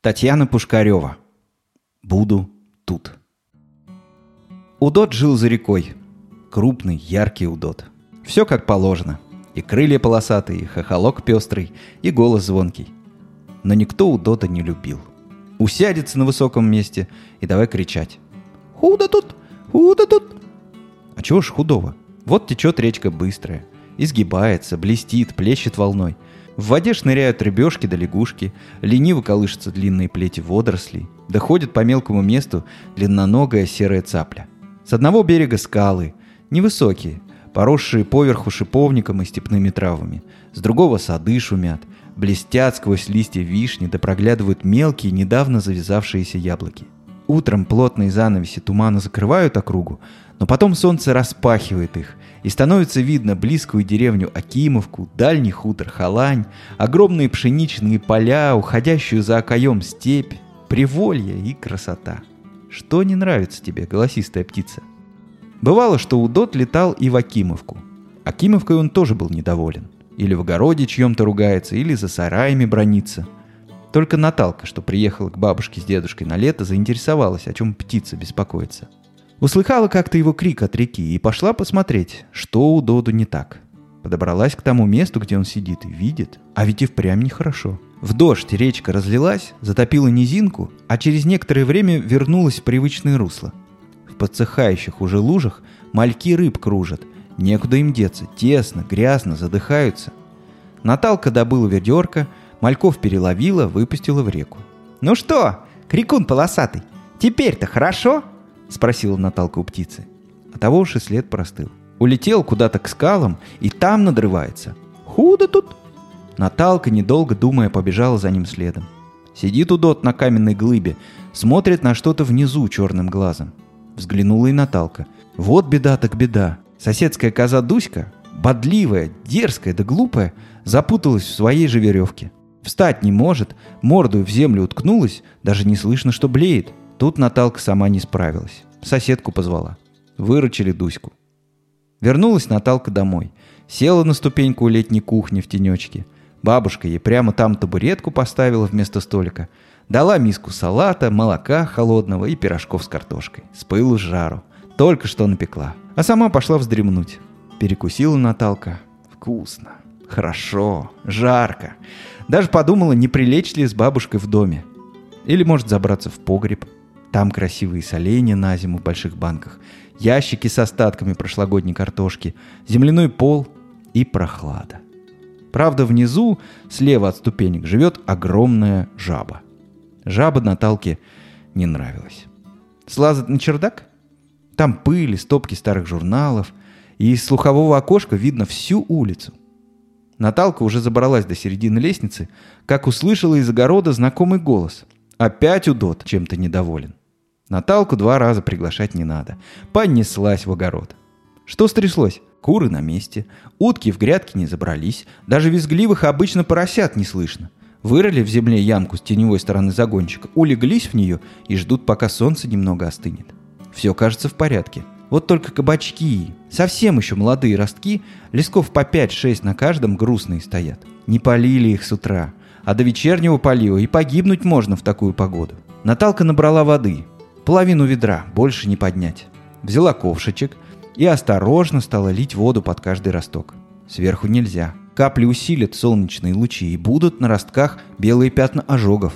Татьяна Пушкарева. Буду тут. Удот жил за рекой. Крупный, яркий удот. Все как положено. И крылья полосатые, и хохолок пестрый, и голос звонкий. Но никто удота не любил. Усядется на высоком месте и давай кричать. «Худо тут! Худо тут!» А чего ж худого? Вот течет речка быстрая, изгибается, блестит, плещет волной – в воде шныряют рыбешки да лягушки, лениво колышутся длинные плети водорослей, доходит по мелкому месту длинноногая серая цапля. С одного берега скалы, невысокие, поросшие поверху шиповником и степными травами. С другого сады шумят, блестят сквозь листья вишни, да проглядывают мелкие, недавно завязавшиеся яблоки. Утром плотные занавеси тумана закрывают округу, но потом солнце распахивает их, и становится видно близкую деревню Акимовку, дальний хутор Халань, огромные пшеничные поля, уходящую за окоем степь, приволье и красота. Что не нравится тебе, голосистая птица? Бывало, что Удот летал и в Акимовку. Акимовкой он тоже был недоволен. Или в огороде чьем-то ругается, или за сараями бронится. Только Наталка, что приехала к бабушке с дедушкой на лето, заинтересовалась, о чем птица беспокоится – Услыхала как-то его крик от реки и пошла посмотреть, что у Доду не так. Подобралась к тому месту, где он сидит, и видит, а ведь и впрямь нехорошо. В дождь речка разлилась, затопила низинку, а через некоторое время вернулась в привычное русло. В подсыхающих уже лужах мальки рыб кружат, некуда им деться, тесно, грязно, задыхаются. Наталка добыла ведерко, мальков переловила, выпустила в реку. «Ну что, крикун полосатый, теперь-то хорошо?» — спросила Наталка у птицы. А того уж и след простыл. Улетел куда-то к скалам и там надрывается. Худо тут! Наталка, недолго думая, побежала за ним следом. Сидит удот на каменной глыбе, смотрит на что-то внизу черным глазом. Взглянула и Наталка. Вот беда так беда. Соседская коза Дуська, бодливая, дерзкая да глупая, запуталась в своей же веревке. Встать не может, мордою в землю уткнулась, даже не слышно, что блеет. Тут Наталка сама не справилась. Соседку позвала. Выручили Дуську. Вернулась Наталка домой. Села на ступеньку у летней кухни в тенечке. Бабушка ей прямо там табуретку поставила вместо столика. Дала миску салата, молока холодного и пирожков с картошкой. С пылу с жару. Только что напекла. А сама пошла вздремнуть. Перекусила Наталка. Вкусно. Хорошо. Жарко. Даже подумала, не прилечь ли с бабушкой в доме. Или может забраться в погреб. Там красивые соленья на зиму в больших банках, ящики с остатками прошлогодней картошки, земляной пол и прохлада. Правда, внизу, слева от ступенек, живет огромная жаба. Жаба Наталке не нравилась. Слазать на чердак? Там пыль, стопки старых журналов, и из слухового окошка видно всю улицу. Наталка уже забралась до середины лестницы, как услышала из огорода знакомый голос. Опять удот чем-то недоволен. Наталку два раза приглашать не надо. Понеслась в огород. Что стряслось? Куры на месте, утки в грядке не забрались, даже визгливых обычно поросят не слышно. Вырыли в земле ямку с теневой стороны загончика, улеглись в нее и ждут, пока солнце немного остынет. Все кажется в порядке. Вот только кабачки, совсем еще молодые ростки, лесков по 5-6 на каждом грустные стоят. Не полили их с утра, а до вечернего полива и погибнуть можно в такую погоду. Наталка набрала воды, Половину ведра, больше не поднять. Взяла ковшичек и осторожно стала лить воду под каждый росток. Сверху нельзя. Капли усилят солнечные лучи и будут на ростках белые пятна ожогов.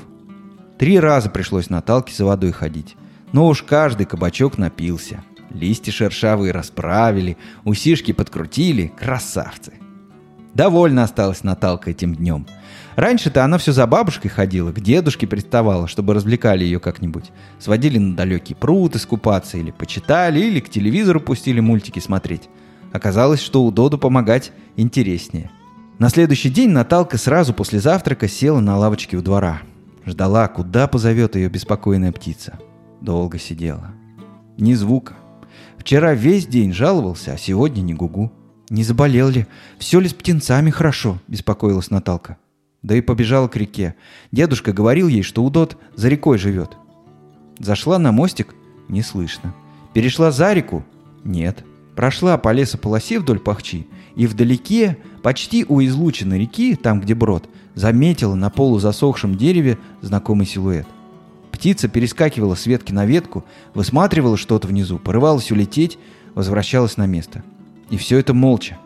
Три раза пришлось Наталке за водой ходить. Но уж каждый кабачок напился. Листья шершавые расправили, усишки подкрутили. Красавцы! Довольно осталась Наталка этим днем – Раньше-то она все за бабушкой ходила, к дедушке приставала, чтобы развлекали ее как-нибудь. Сводили на далекий пруд искупаться, или почитали, или к телевизору пустили мультики смотреть. Оказалось, что у Доду помогать интереснее. На следующий день Наталка сразу после завтрака села на лавочке у двора. Ждала, куда позовет ее беспокойная птица. Долго сидела. Ни звука. Вчера весь день жаловался, а сегодня не гугу. «Не заболел ли? Все ли с птенцами хорошо?» – беспокоилась Наталка. Да и побежала к реке. Дедушка говорил ей, что Удот за рекой живет. Зашла на мостик – не слышно. Перешла за реку – нет. Прошла по лесополосе вдоль пахчи, и вдалеке, почти у излученной реки, там, где брод, заметила на полузасохшем дереве знакомый силуэт. Птица перескакивала с ветки на ветку, высматривала что-то внизу, порывалась улететь, возвращалась на место. И все это молча.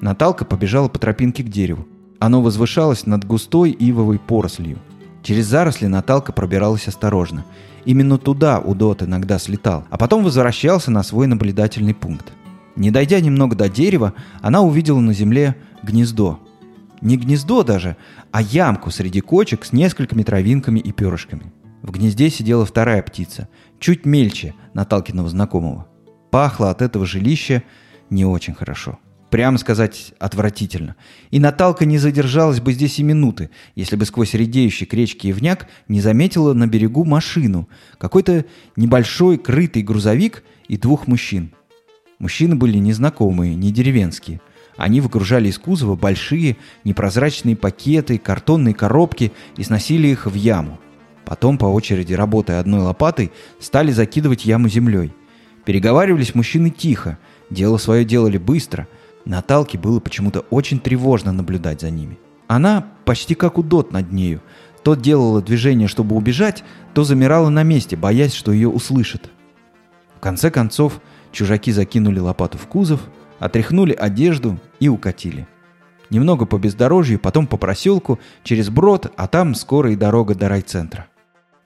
Наталка побежала по тропинке к дереву. Оно возвышалось над густой ивовой порослью. Через заросли Наталка пробиралась осторожно. Именно туда Удот иногда слетал, а потом возвращался на свой наблюдательный пункт. Не дойдя немного до дерева, она увидела на земле гнездо. Не гнездо даже, а ямку среди кочек с несколькими травинками и перышками. В гнезде сидела вторая птица, чуть мельче Наталкиного знакомого. Пахло от этого жилища не очень хорошо. Прямо сказать, отвратительно. И Наталка не задержалась бы здесь и минуты, если бы сквозь редеющий к речке Ивняк не заметила на берегу машину, какой-то небольшой крытый грузовик и двух мужчин. Мужчины были незнакомые, не деревенские. Они выгружали из кузова большие непрозрачные пакеты, картонные коробки и сносили их в яму. Потом, по очереди работая одной лопатой, стали закидывать яму землей. Переговаривались мужчины тихо, дело свое делали быстро. Наталке было почему-то очень тревожно наблюдать за ними. Она почти как удот над нею. То делала движение, чтобы убежать, то замирала на месте, боясь, что ее услышат. В конце концов, чужаки закинули лопату в кузов, отряхнули одежду и укатили. Немного по бездорожью, потом по проселку, через брод, а там скоро и дорога до райцентра.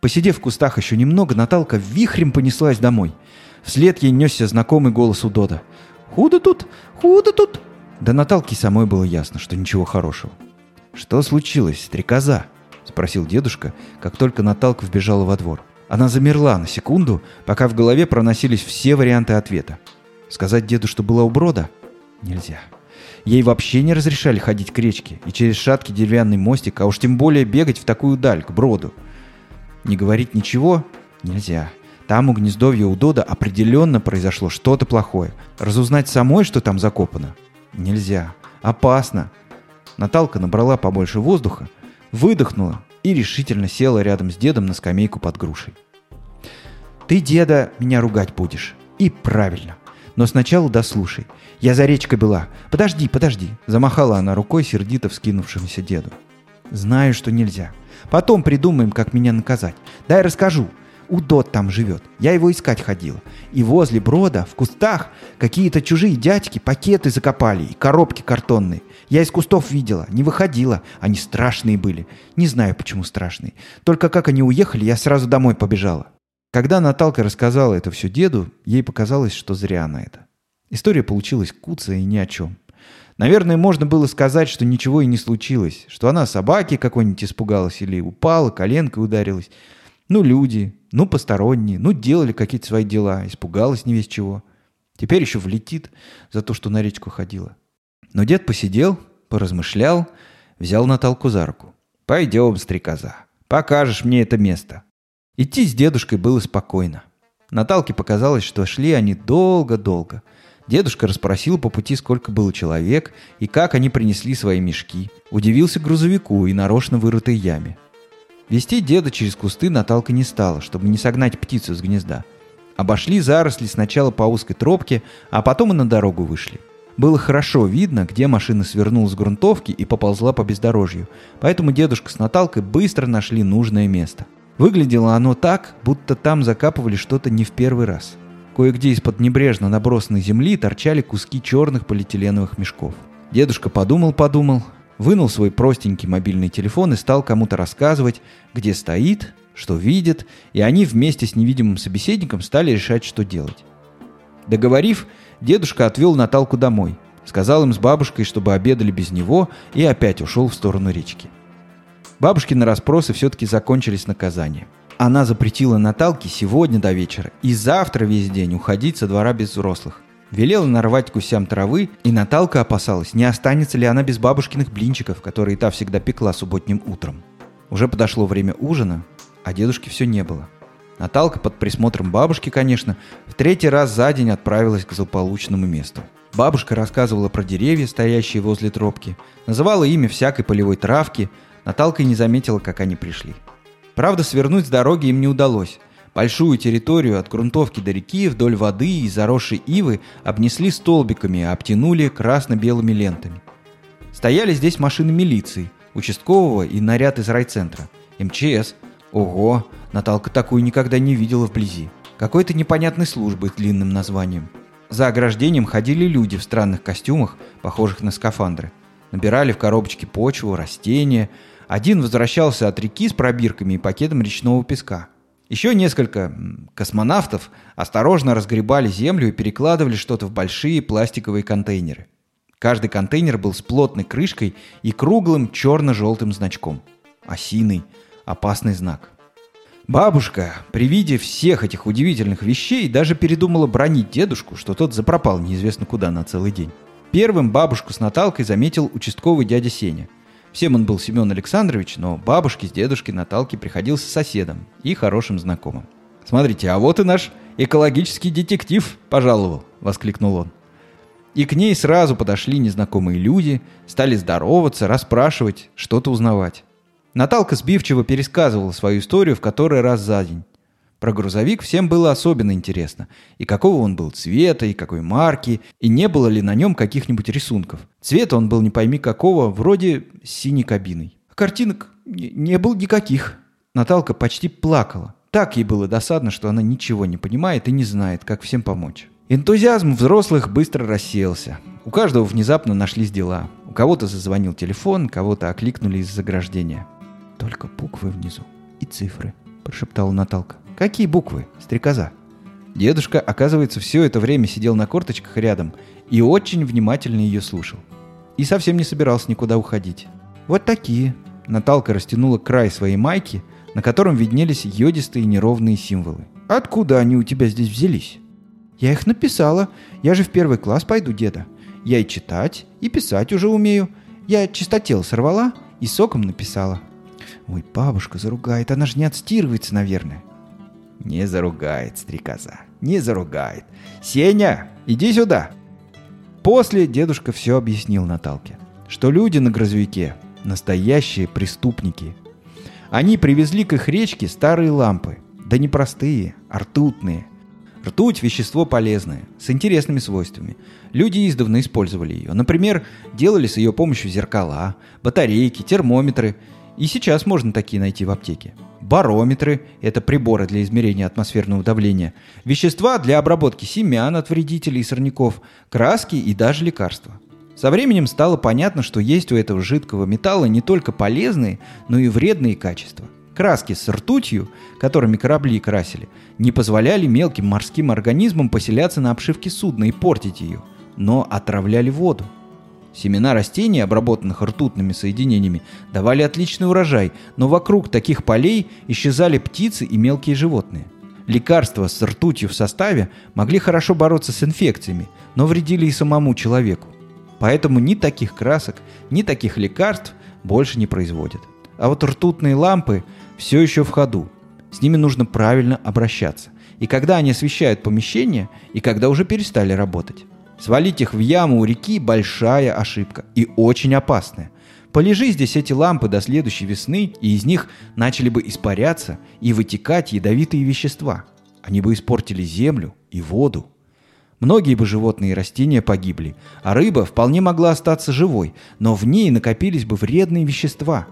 Посидев в кустах еще немного, Наталка вихрем понеслась домой. Вслед ей несся знакомый голос у Дода. «Худо тут! Худо тут!» Да Наталке самой было ясно, что ничего хорошего. «Что случилось, стрекоза?» — спросил дедушка, как только Наталка вбежала во двор. Она замерла на секунду, пока в голове проносились все варианты ответа. Сказать деду, что была у брода? Нельзя. Ей вообще не разрешали ходить к речке и через шаткий деревянный мостик, а уж тем более бегать в такую даль, к броду. Не говорить ничего нельзя. Там у гнездовья у Дода определенно произошло что-то плохое. Разузнать самой, что там закопано, нельзя. Опасно. Наталка набрала побольше воздуха, выдохнула и решительно села рядом с дедом на скамейку под грушей. «Ты, деда, меня ругать будешь. И правильно. Но сначала дослушай. Я за речкой была. Подожди, подожди!» Замахала она рукой сердито вскинувшемуся деду. «Знаю, что нельзя. Потом придумаем, как меня наказать. Дай расскажу. Удот там живет. Я его искать ходила. И возле брода, в кустах, какие-то чужие дядьки пакеты закопали и коробки картонные. Я из кустов видела, не выходила. Они страшные были. Не знаю, почему страшные. Только как они уехали, я сразу домой побежала. Когда Наталка рассказала это все деду, ей показалось, что зря она это. История получилась куцая и ни о чем. Наверное, можно было сказать, что ничего и не случилось, что она собаки какой-нибудь испугалась или упала, коленкой ударилась. Ну, люди, ну, посторонние, ну, делали какие-то свои дела, испугалась не весь чего. Теперь еще влетит за то, что на речку ходила. Но дед посидел, поразмышлял, взял Наталку за руку. «Пойдем, стрекоза, покажешь мне это место». Идти с дедушкой было спокойно. Наталке показалось, что шли они долго-долго. Дедушка расспросил по пути, сколько было человек и как они принесли свои мешки. Удивился грузовику и нарочно вырытой яме. Вести деда через кусты Наталка не стала, чтобы не согнать птицу с гнезда. Обошли заросли сначала по узкой тропке, а потом и на дорогу вышли. Было хорошо видно, где машина свернула с грунтовки и поползла по бездорожью, поэтому дедушка с Наталкой быстро нашли нужное место. Выглядело оно так, будто там закапывали что-то не в первый раз. Кое-где из-под небрежно набросанной земли торчали куски черных полиэтиленовых мешков. Дедушка подумал-подумал, вынул свой простенький мобильный телефон и стал кому-то рассказывать, где стоит, что видит, и они вместе с невидимым собеседником стали решать, что делать. Договорив, дедушка отвел Наталку домой, сказал им с бабушкой, чтобы обедали без него, и опять ушел в сторону речки. Бабушкины расспросы все-таки закончились наказанием. Она запретила Наталке сегодня до вечера и завтра весь день уходить со двора без взрослых. Велела нарвать гусям травы, и Наталка опасалась, не останется ли она без бабушкиных блинчиков, которые та всегда пекла субботним утром. Уже подошло время ужина, а дедушки все не было. Наталка под присмотром бабушки, конечно, в третий раз за день отправилась к злополучному месту. Бабушка рассказывала про деревья, стоящие возле тропки, называла имя всякой полевой травки. Наталка и не заметила, как они пришли. Правда, свернуть с дороги им не удалось. Большую территорию от грунтовки до реки вдоль воды и заросшей ивы обнесли столбиками, а обтянули красно-белыми лентами. Стояли здесь машины милиции, участкового и наряд из райцентра. МЧС. Ого, Наталка такую никогда не видела вблизи. Какой-то непонятной службы с длинным названием. За ограждением ходили люди в странных костюмах, похожих на скафандры. Набирали в коробочке почву, растения. Один возвращался от реки с пробирками и пакетом речного песка. Еще несколько космонавтов осторожно разгребали землю и перекладывали что-то в большие пластиковые контейнеры. Каждый контейнер был с плотной крышкой и круглым черно-желтым значком. Осиный, опасный знак. Бабушка, при виде всех этих удивительных вещей, даже передумала бронить дедушку, что тот запропал неизвестно куда на целый день. Первым бабушку с Наталкой заметил участковый дядя Сеня. Всем он был Семен Александрович, но бабушке с дедушкой Наталки приходился соседом и хорошим знакомым. «Смотрите, а вот и наш экологический детектив пожаловал!» — воскликнул он. И к ней сразу подошли незнакомые люди, стали здороваться, расспрашивать, что-то узнавать. Наталка сбивчиво пересказывала свою историю в который раз за день. Про грузовик всем было особенно интересно. И какого он был цвета, и какой марки, и не было ли на нем каких-нибудь рисунков. Цвета он был не пойми какого, вроде синей кабиной. Картинок не было никаких. Наталка почти плакала. Так ей было досадно, что она ничего не понимает и не знает, как всем помочь. Энтузиазм взрослых быстро рассеялся. У каждого внезапно нашлись дела. У кого-то зазвонил телефон, кого-то окликнули из заграждения. «Только буквы внизу и цифры», – прошептала Наталка. «Какие буквы, стрекоза?» Дедушка, оказывается, все это время сидел на корточках рядом и очень внимательно ее слушал. И совсем не собирался никуда уходить. «Вот такие». Наталка растянула край своей майки, на котором виднелись йодистые неровные символы. «Откуда они у тебя здесь взялись?» «Я их написала. Я же в первый класс пойду, деда. Я и читать, и писать уже умею. Я чистотел сорвала и соком написала». Ой, бабушка заругает, она же не отстирывается, наверное. Не заругает, стрекоза, не заругает. Сеня, иди сюда. После дедушка все объяснил Наталке, что люди на грузовике – настоящие преступники. Они привезли к их речке старые лампы, да не простые, а ртутные. Ртуть – вещество полезное, с интересными свойствами. Люди издавна использовали ее. Например, делали с ее помощью зеркала, батарейки, термометры – и сейчас можно такие найти в аптеке. Барометры – это приборы для измерения атмосферного давления. Вещества для обработки семян от вредителей и сорняков, краски и даже лекарства. Со временем стало понятно, что есть у этого жидкого металла не только полезные, но и вредные качества. Краски с ртутью, которыми корабли красили, не позволяли мелким морским организмам поселяться на обшивке судна и портить ее, но отравляли воду. Семена растений, обработанных ртутными соединениями, давали отличный урожай, но вокруг таких полей исчезали птицы и мелкие животные. Лекарства с ртутью в составе могли хорошо бороться с инфекциями, но вредили и самому человеку. Поэтому ни таких красок, ни таких лекарств больше не производят. А вот ртутные лампы все еще в ходу. С ними нужно правильно обращаться. И когда они освещают помещение, и когда уже перестали работать. Свалить их в яму у реки – большая ошибка и очень опасная. Полежи здесь эти лампы до следующей весны, и из них начали бы испаряться и вытекать ядовитые вещества. Они бы испортили землю и воду. Многие бы животные и растения погибли, а рыба вполне могла остаться живой, но в ней накопились бы вредные вещества.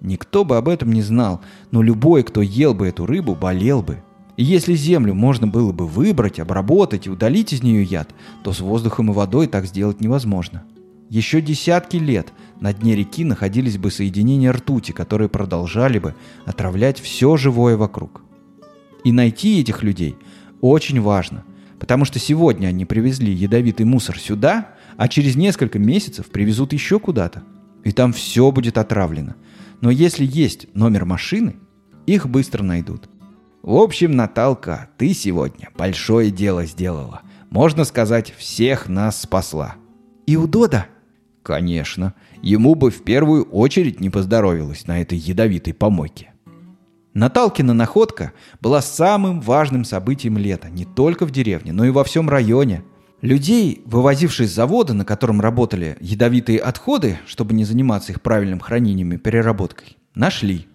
Никто бы об этом не знал, но любой, кто ел бы эту рыбу, болел бы – и если землю можно было бы выбрать, обработать и удалить из нее яд, то с воздухом и водой так сделать невозможно. Еще десятки лет на дне реки находились бы соединения ртути, которые продолжали бы отравлять все живое вокруг. И найти этих людей очень важно, потому что сегодня они привезли ядовитый мусор сюда, а через несколько месяцев привезут еще куда-то. И там все будет отравлено. Но если есть номер машины, их быстро найдут. В общем, Наталка, ты сегодня большое дело сделала. Можно сказать, всех нас спасла. И у Дода? Конечно. Ему бы в первую очередь не поздоровилось на этой ядовитой помойке. Наталкина находка была самым важным событием лета не только в деревне, но и во всем районе. Людей, вывозивших с завода, на котором работали ядовитые отходы, чтобы не заниматься их правильным хранением и переработкой, нашли.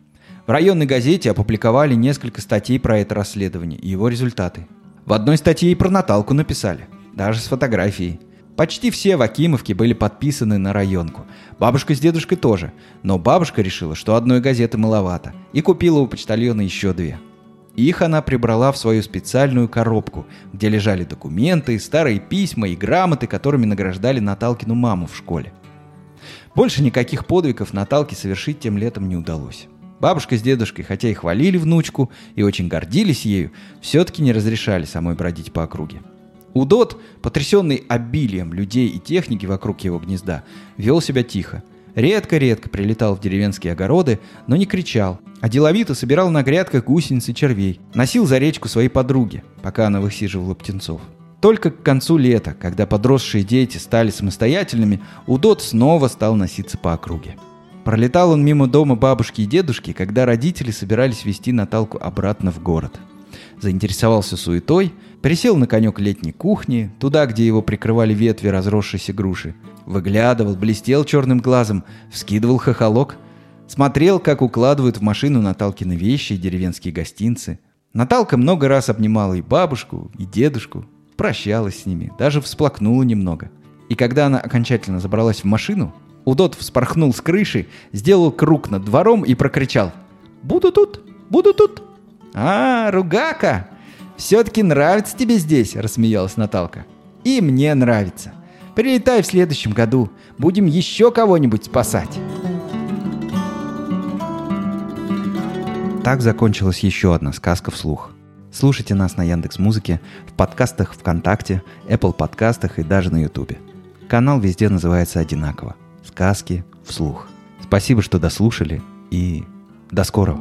В районной газете опубликовали несколько статей про это расследование и его результаты. В одной статье и про Наталку написали, даже с фотографией. Почти все в Акимовке были подписаны на районку. Бабушка с дедушкой тоже. Но бабушка решила, что одной газеты маловато, и купила у почтальона еще две. Их она прибрала в свою специальную коробку, где лежали документы, старые письма и грамоты, которыми награждали Наталкину маму в школе. Больше никаких подвигов Наталке совершить тем летом не удалось. Бабушка с дедушкой, хотя и хвалили внучку и очень гордились ею, все-таки не разрешали самой бродить по округе. Удот, потрясенный обилием людей и техники вокруг его гнезда, вел себя тихо. Редко-редко прилетал в деревенские огороды, но не кричал, а деловито собирал на грядках гусениц и червей. Носил за речку своей подруги, пока она высиживала птенцов. Только к концу лета, когда подросшие дети стали самостоятельными, Удот снова стал носиться по округе. Пролетал он мимо дома бабушки и дедушки, когда родители собирались вести Наталку обратно в город. Заинтересовался суетой, присел на конек летней кухни, туда, где его прикрывали ветви разросшейся груши. Выглядывал, блестел черным глазом, вскидывал хохолок. Смотрел, как укладывают в машину Наталкины вещи и деревенские гостинцы. Наталка много раз обнимала и бабушку, и дедушку, прощалась с ними, даже всплакнула немного. И когда она окончательно забралась в машину, Удот вспорхнул с крыши, сделал круг над двором и прокричал «Буду тут! Буду тут!» «А, Ругака! Все-таки нравится тебе здесь!» – рассмеялась Наталка. «И мне нравится. Прилетай в следующем году. Будем еще кого-нибудь спасать!» Так закончилась еще одна сказка вслух. Слушайте нас на Яндекс Музыке, в подкастах ВКонтакте, Apple подкастах и даже на Ютубе. Канал везде называется одинаково. Сказки вслух. Спасибо, что дослушали и до скорого.